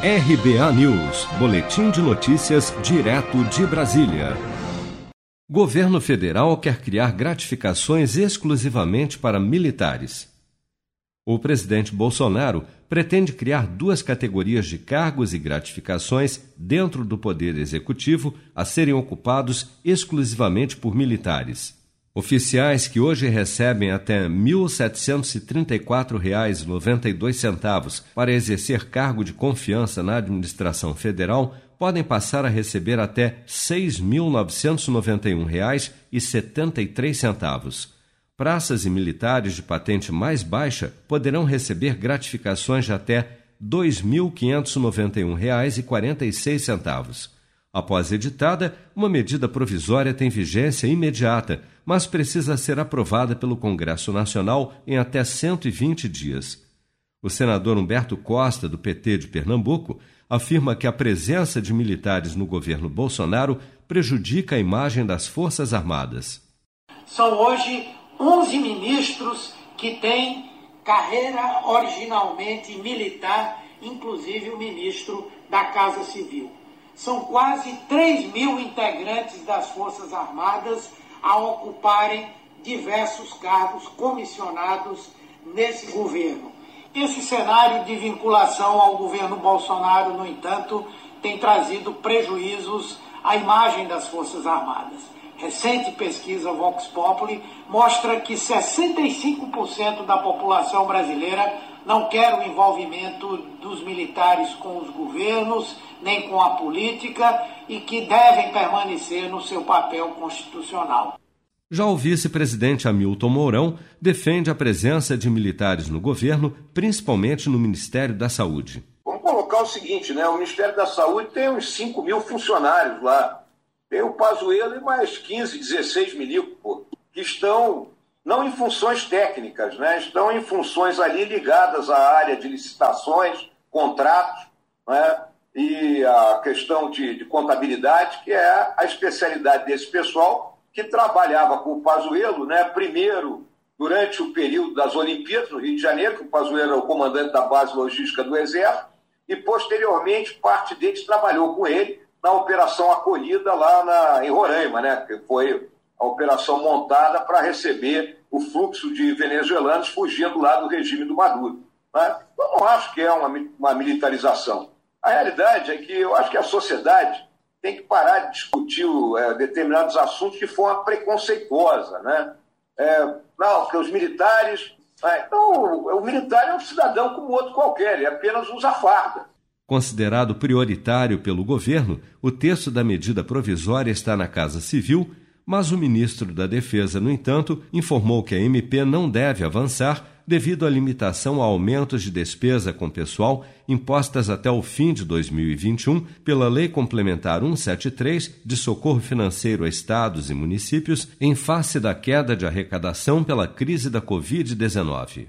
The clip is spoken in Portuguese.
RBA News, Boletim de Notícias, direto de Brasília. Governo federal quer criar gratificações exclusivamente para militares. O presidente Bolsonaro pretende criar duas categorias de cargos e gratificações dentro do Poder Executivo a serem ocupados exclusivamente por militares. Oficiais que hoje recebem até R$ 1.734,92 para exercer cargo de confiança na administração federal podem passar a receber até R$ 6.991,73. Praças e militares de patente mais baixa poderão receber gratificações de até R$ 2.591,46. Após editada, uma medida provisória tem vigência imediata, mas precisa ser aprovada pelo Congresso Nacional em até 120 dias. O senador Humberto Costa, do PT de Pernambuco, afirma que a presença de militares no governo Bolsonaro prejudica a imagem das Forças Armadas. São hoje 11 ministros que têm carreira originalmente militar, inclusive o ministro da Casa Civil. São quase 3 mil integrantes das Forças Armadas a ocuparem diversos cargos comissionados nesse governo. Esse cenário de vinculação ao governo Bolsonaro, no entanto, tem trazido prejuízos à imagem das Forças Armadas. Recente pesquisa Vox Populi mostra que 65% da população brasileira não quer o envolvimento dos militares com os governos, nem com a política, e que devem permanecer no seu papel constitucional. Já o vice-presidente Hamilton Mourão defende a presença de militares no governo, principalmente no Ministério da Saúde. Vamos colocar o seguinte, né? O Ministério da Saúde tem uns 5 mil funcionários lá. Tem o Pazuello e mais 15, 16 mil, que estão não em funções técnicas, né? estão em funções ali ligadas à área de licitações, contratos, né? e a questão de, de, contabilidade, que é a especialidade desse pessoal que trabalhava com o Pazuello, né? primeiro durante o período das Olimpíadas no Rio de Janeiro, que o Pazuello era o comandante da base logística do Exército, e posteriormente parte deles trabalhou com ele na operação acolhida lá na, em Roraima, né? que foi a operação montada para receber o fluxo de venezuelanos fugindo lá do regime do Maduro. Né? Eu não acho que é uma, uma militarização. A realidade é que eu acho que a sociedade tem que parar de discutir é, determinados assuntos de forma preconceituosa. Né? É, não, porque os militares. É, então, o, o militar é um cidadão como outro qualquer, ele apenas usa farda. Considerado prioritário pelo governo, o texto da medida provisória está na Casa Civil mas o ministro da Defesa, no entanto, informou que a MP não deve avançar devido à limitação a aumentos de despesa com pessoal impostas até o fim de 2021 pela Lei Complementar 173 de socorro financeiro a estados e municípios em face da queda de arrecadação pela crise da Covid-19.